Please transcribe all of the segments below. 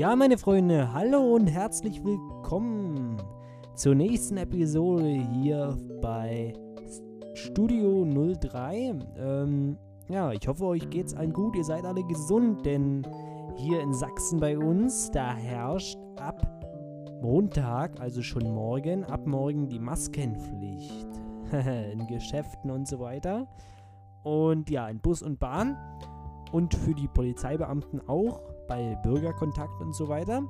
Ja, meine Freunde, hallo und herzlich willkommen zur nächsten Episode hier bei Studio 03. Ähm, ja, ich hoffe, euch geht's allen gut, ihr seid alle gesund, denn hier in Sachsen bei uns, da herrscht ab Montag, also schon morgen, ab morgen die Maskenpflicht. in Geschäften und so weiter. Und ja, in Bus und Bahn. Und für die Polizeibeamten auch, bei Bürgerkontakt und so weiter.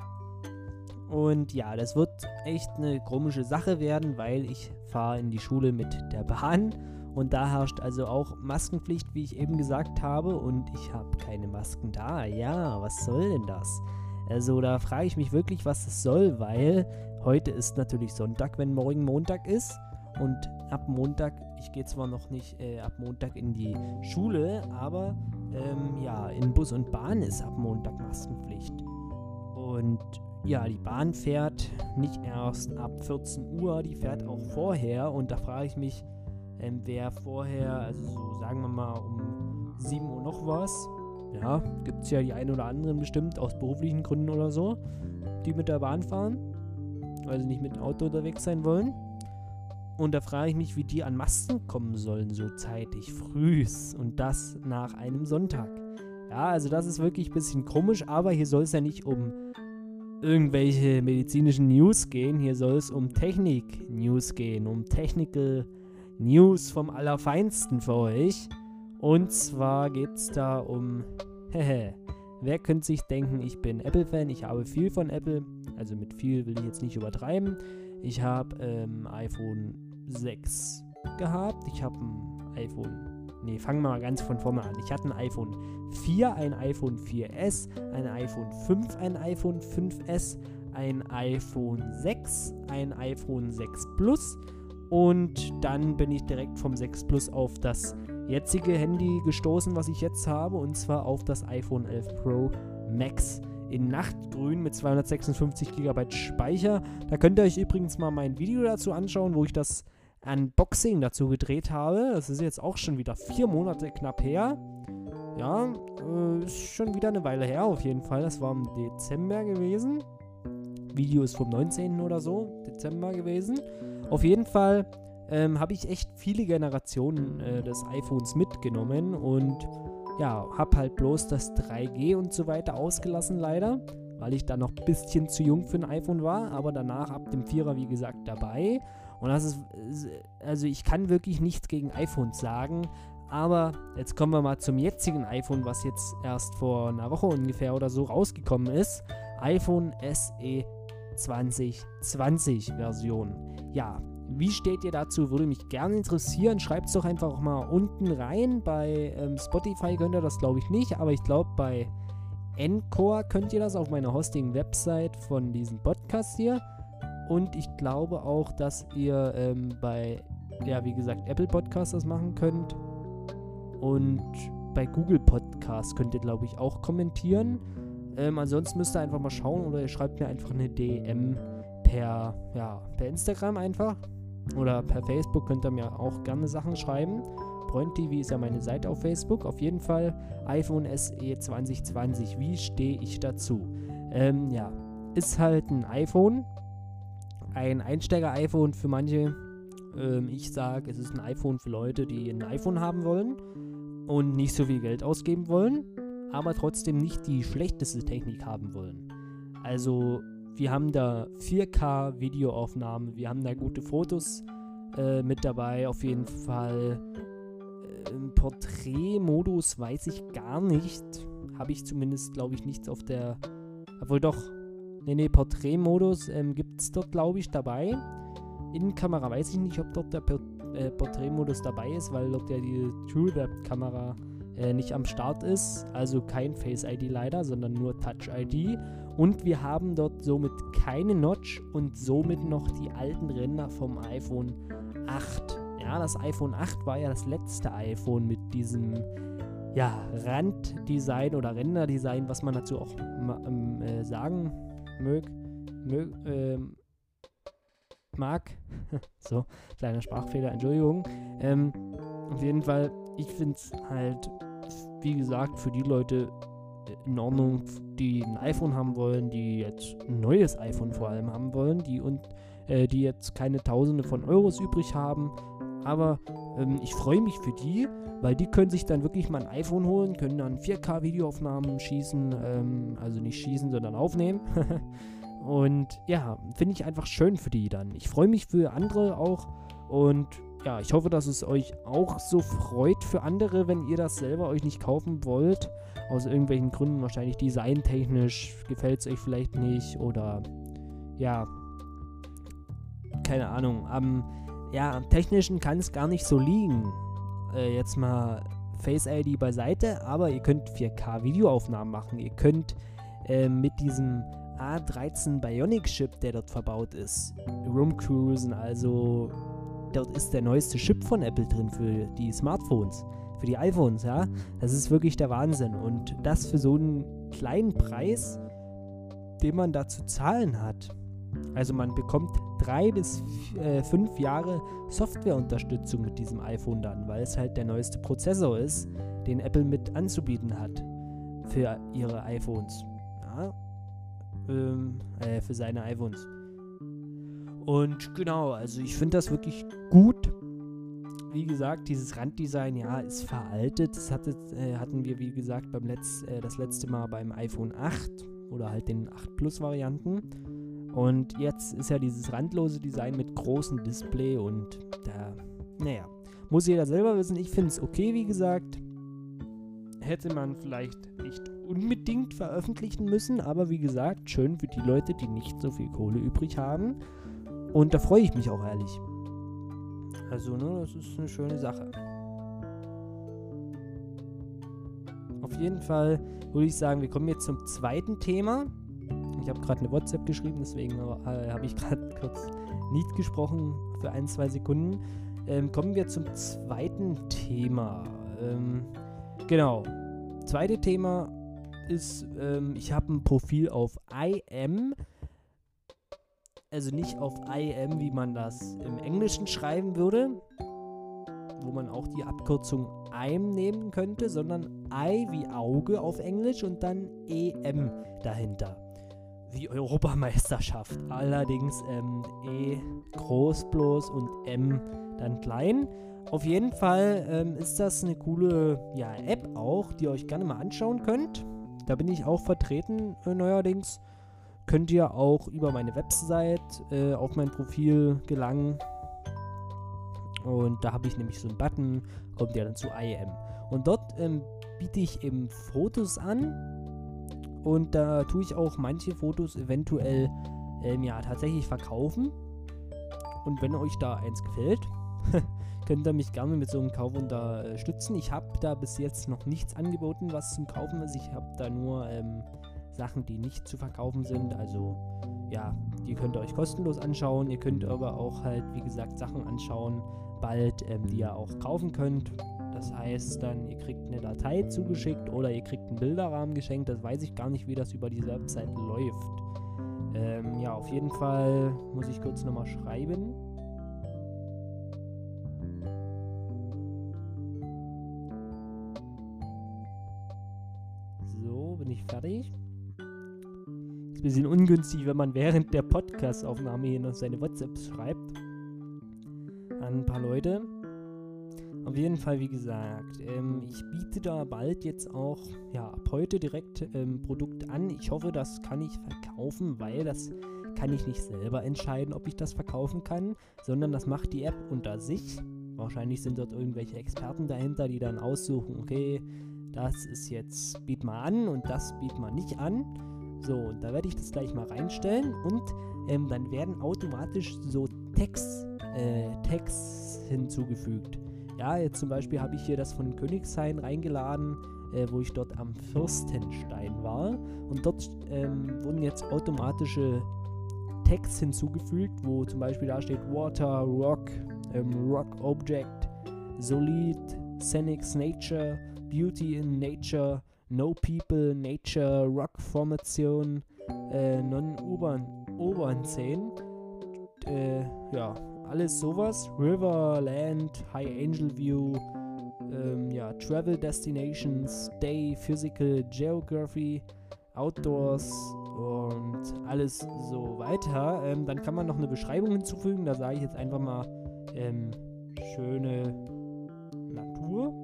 Und ja, das wird echt eine komische Sache werden, weil ich fahre in die Schule mit der Bahn. Und da herrscht also auch Maskenpflicht, wie ich eben gesagt habe. Und ich habe keine Masken da. Ja, was soll denn das? Also da frage ich mich wirklich, was das soll, weil heute ist natürlich Sonntag, wenn morgen Montag ist. Und ab Montag, ich gehe zwar noch nicht äh, ab Montag in die Schule, aber ähm, ja, in Bus und Bahn ist ab Montag Maskenpflicht. Und ja, die Bahn fährt nicht erst ab 14 Uhr, die fährt auch vorher. Und da frage ich mich, ähm, wer vorher, also so sagen wir mal um 7 Uhr noch was, ja, gibt es ja die einen oder anderen bestimmt aus beruflichen Gründen oder so, die mit der Bahn fahren, weil sie nicht mit dem Auto unterwegs sein wollen. Und da frage ich mich, wie die an Masten kommen sollen, so zeitig, frühs und das nach einem Sonntag. Ja, also das ist wirklich ein bisschen komisch, aber hier soll es ja nicht um irgendwelche medizinischen News gehen, hier soll es um Technik-News gehen, um Technical News vom Allerfeinsten für euch. Und zwar geht es da um, hehe, wer könnte sich denken, ich bin Apple-Fan, ich habe viel von Apple, also mit viel will ich jetzt nicht übertreiben. Ich habe ähm, iPhone 6 gehabt. Ich habe ein iPhone. Ne, fangen wir mal ganz von vorne an. Ich hatte ein iPhone 4, ein iPhone 4S, ein iPhone 5, ein iPhone 5S, ein iPhone 6, ein iPhone 6 Plus und dann bin ich direkt vom 6 Plus auf das jetzige Handy gestoßen, was ich jetzt habe, und zwar auf das iPhone 11 Pro Max in Nachtgrün mit 256 GB Speicher. Da könnt ihr euch übrigens mal mein Video dazu anschauen, wo ich das Unboxing dazu gedreht habe. Das ist jetzt auch schon wieder vier Monate knapp her. Ja, äh, ist schon wieder eine Weile her auf jeden Fall. Das war im Dezember gewesen. Video ist vom 19. oder so, Dezember gewesen. Auf jeden Fall ähm, habe ich echt viele Generationen äh, des iPhones mitgenommen und ja, habe halt bloß das 3G und so weiter ausgelassen leider, weil ich da noch ein bisschen zu jung für ein iPhone war, aber danach ab dem 4er wie gesagt dabei und das ist, also ich kann wirklich nichts gegen iPhones sagen, aber jetzt kommen wir mal zum jetzigen iPhone, was jetzt erst vor einer Woche ungefähr oder so rausgekommen ist. iPhone SE 2020 Version. Ja, wie steht ihr dazu? Würde mich gerne interessieren. Schreibt es doch einfach mal unten rein. Bei ähm, Spotify könnt ihr das, glaube ich, nicht, aber ich glaube, bei Encore könnt ihr das auf meiner Hosting-Website von diesem Podcast hier. Und ich glaube auch, dass ihr ähm, bei, ja, wie gesagt, Apple Podcasts das machen könnt. Und bei Google Podcasts könnt ihr, glaube ich, auch kommentieren. Ähm, ansonsten müsst ihr einfach mal schauen oder ihr schreibt mir einfach eine DM per, ja, per Instagram einfach. Oder per Facebook könnt ihr mir auch gerne Sachen schreiben. Freund TV ist ja meine Seite auf Facebook. Auf jeden Fall iPhone SE 2020. Wie stehe ich dazu? Ähm, ja, ist halt ein iPhone, ein Einsteiger-iPhone für manche. Ähm, ich sage, es ist ein iPhone für Leute, die ein iPhone haben wollen und nicht so viel Geld ausgeben wollen, aber trotzdem nicht die schlechteste Technik haben wollen. Also wir haben da 4K-Videoaufnahmen, wir haben da gute Fotos äh, mit dabei, auf jeden Fall. Im Porträtmodus weiß ich gar nicht. Habe ich zumindest, glaube ich, nichts auf der. Obwohl doch, Nee, nee, Porträtmodus ähm, gibt es dort, glaube ich, dabei. Innenkamera weiß ich nicht, ob dort der äh, Porträtmodus dabei ist, weil dort ja die TrueDepth-Kamera äh, nicht am Start ist. Also kein Face ID leider, sondern nur Touch ID. Und wir haben dort somit keine Notch und somit noch die alten Ränder vom iPhone 8. Ja, das iPhone 8 war ja das letzte iPhone mit diesem ja, Randdesign oder Renderdesign, was man dazu auch ähm, äh, sagen mög, mög, ähm, mag. so, kleiner Sprachfehler, Entschuldigung. Ähm, auf jeden Fall, ich finde es halt, wie gesagt, für die Leute in Ordnung, die ein iPhone haben wollen, die jetzt ein neues iPhone vor allem haben wollen, die und äh, die jetzt keine Tausende von Euros übrig haben. Aber ähm, ich freue mich für die, weil die können sich dann wirklich mal ein iPhone holen, können dann 4K-Videoaufnahmen schießen, ähm, also nicht schießen, sondern aufnehmen. und ja, finde ich einfach schön für die dann. Ich freue mich für andere auch und ja, ich hoffe, dass es euch auch so freut für andere, wenn ihr das selber euch nicht kaufen wollt. Aus irgendwelchen Gründen, wahrscheinlich designtechnisch gefällt es euch vielleicht nicht oder ja, keine Ahnung. Am, ja, am technischen kann es gar nicht so liegen. Äh, jetzt mal Face ID beiseite, aber ihr könnt 4K Videoaufnahmen machen. Ihr könnt äh, mit diesem A13 Bionic Chip, der dort verbaut ist, rumcruisen, also dort ist der neueste Chip von Apple drin für die Smartphones, für die iPhones, ja. Das ist wirklich der Wahnsinn. Und das für so einen kleinen Preis, den man da zu zahlen hat. Also man bekommt drei bis äh, fünf Jahre Softwareunterstützung mit diesem iPhone dann, weil es halt der neueste Prozessor ist, den Apple mit anzubieten hat für ihre iPhones. Ja? Ähm, äh, für seine iPhones. Und genau, also ich finde das wirklich gut. Wie gesagt, dieses Randdesign, ja, ist veraltet. Das hatte, äh, hatten wir, wie gesagt, beim Letz-, äh, das letzte Mal beim iPhone 8 oder halt den 8 Plus Varianten. Und jetzt ist ja dieses randlose Design mit großem Display und da, naja, muss jeder selber wissen. Ich finde es okay, wie gesagt. Hätte man vielleicht nicht unbedingt veröffentlichen müssen, aber wie gesagt, schön für die Leute, die nicht so viel Kohle übrig haben. Und da freue ich mich auch ehrlich. Also, ne, das ist eine schöne Sache. Auf jeden Fall würde ich sagen, wir kommen jetzt zum zweiten Thema. Ich habe gerade eine WhatsApp geschrieben, deswegen äh, habe ich gerade kurz nicht gesprochen für ein, zwei Sekunden. Ähm, kommen wir zum zweiten Thema. Ähm, genau. Zweite Thema ist, ähm, ich habe ein Profil auf IM also nicht auf IM, wie man das im Englischen schreiben würde, wo man auch die Abkürzung IM nehmen könnte, sondern I wie Auge auf Englisch und dann EM dahinter. Wie Europameisterschaft. Allerdings ähm, E groß bloß und M dann klein. Auf jeden Fall ähm, ist das eine coole ja, App auch, die ihr euch gerne mal anschauen könnt. Da bin ich auch vertreten äh, neuerdings könnt ihr auch über meine Website äh, auf mein Profil gelangen. Und da habe ich nämlich so einen Button, kommt ja dann zu IM. Und dort ähm, biete ich eben Fotos an. Und da tue ich auch manche Fotos eventuell ähm, ja tatsächlich verkaufen. Und wenn euch da eins gefällt, könnt ihr mich gerne mit so einem Kauf unterstützen. Ich habe da bis jetzt noch nichts angeboten, was zum Kaufen ist. Ich habe da nur ähm, Sachen, die nicht zu verkaufen sind. Also ja, die könnt ihr euch kostenlos anschauen. Ihr könnt aber auch halt, wie gesagt, Sachen anschauen, bald, ähm, die ihr auch kaufen könnt. Das heißt dann, ihr kriegt eine Datei zugeschickt oder ihr kriegt einen Bilderrahmen geschenkt. Das weiß ich gar nicht, wie das über diese Website läuft. Ähm, ja, auf jeden Fall muss ich kurz nochmal schreiben. So, bin ich fertig. Ist ein bisschen ungünstig, wenn man während der Podcast-Aufnahme hier noch seine WhatsApps schreibt. An ein paar Leute. Auf jeden Fall, wie gesagt, ähm, ich biete da bald jetzt auch, ja, ab heute direkt ähm, Produkt an. Ich hoffe, das kann ich verkaufen, weil das kann ich nicht selber entscheiden, ob ich das verkaufen kann, sondern das macht die App unter sich. Wahrscheinlich sind dort irgendwelche Experten dahinter, die dann aussuchen, okay, das ist jetzt, biet mal an und das biet mal nicht an. So, und da werde ich das gleich mal reinstellen und ähm, dann werden automatisch so Text, äh, Text hinzugefügt. Ja, jetzt zum Beispiel habe ich hier das von Königshain reingeladen, äh, wo ich dort am Fürstenstein war. Und dort ähm, wurden jetzt automatische Text hinzugefügt, wo zum Beispiel da steht Water, Rock, ähm, Rock Object, Solid, Scenics Nature, Beauty in Nature, No People, Nature, Rock Formation, äh, Non-Urban Urban Szenen. Äh, ja, alles sowas. River, Land, High Angel View, ähm, ja, Travel Destinations, Day, Physical, Geography, Outdoors und alles so weiter. Ähm, dann kann man noch eine Beschreibung hinzufügen. Da sage ich jetzt einfach mal ähm, schöne Natur.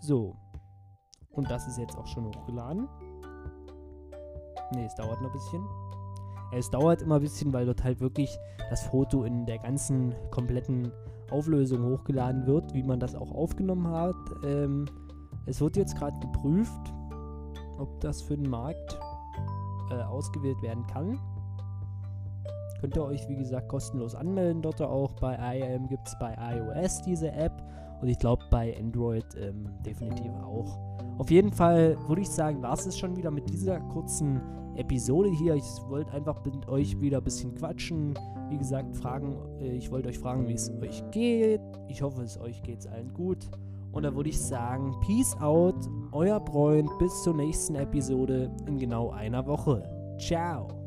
So. Und das ist jetzt auch schon hochgeladen. Ne, es dauert noch ein bisschen. Es dauert immer ein bisschen, weil dort halt wirklich das Foto in der ganzen kompletten Auflösung hochgeladen wird, wie man das auch aufgenommen hat. Ähm, es wird jetzt gerade geprüft, ob das für den Markt äh, ausgewählt werden kann. Könnt ihr euch, wie gesagt, kostenlos anmelden. Dort auch bei IAM gibt es bei iOS diese App und ich glaube bei Android ähm, definitiv auch. Auf jeden Fall würde ich sagen, war es schon wieder mit dieser kurzen Episode hier. Ich wollte einfach mit euch wieder ein bisschen quatschen. Wie gesagt, fragen, äh, ich wollte euch fragen, wie es euch geht. Ich hoffe, es euch geht allen gut. Und da würde ich sagen, Peace out, euer Freund, bis zur nächsten Episode in genau einer Woche. Ciao.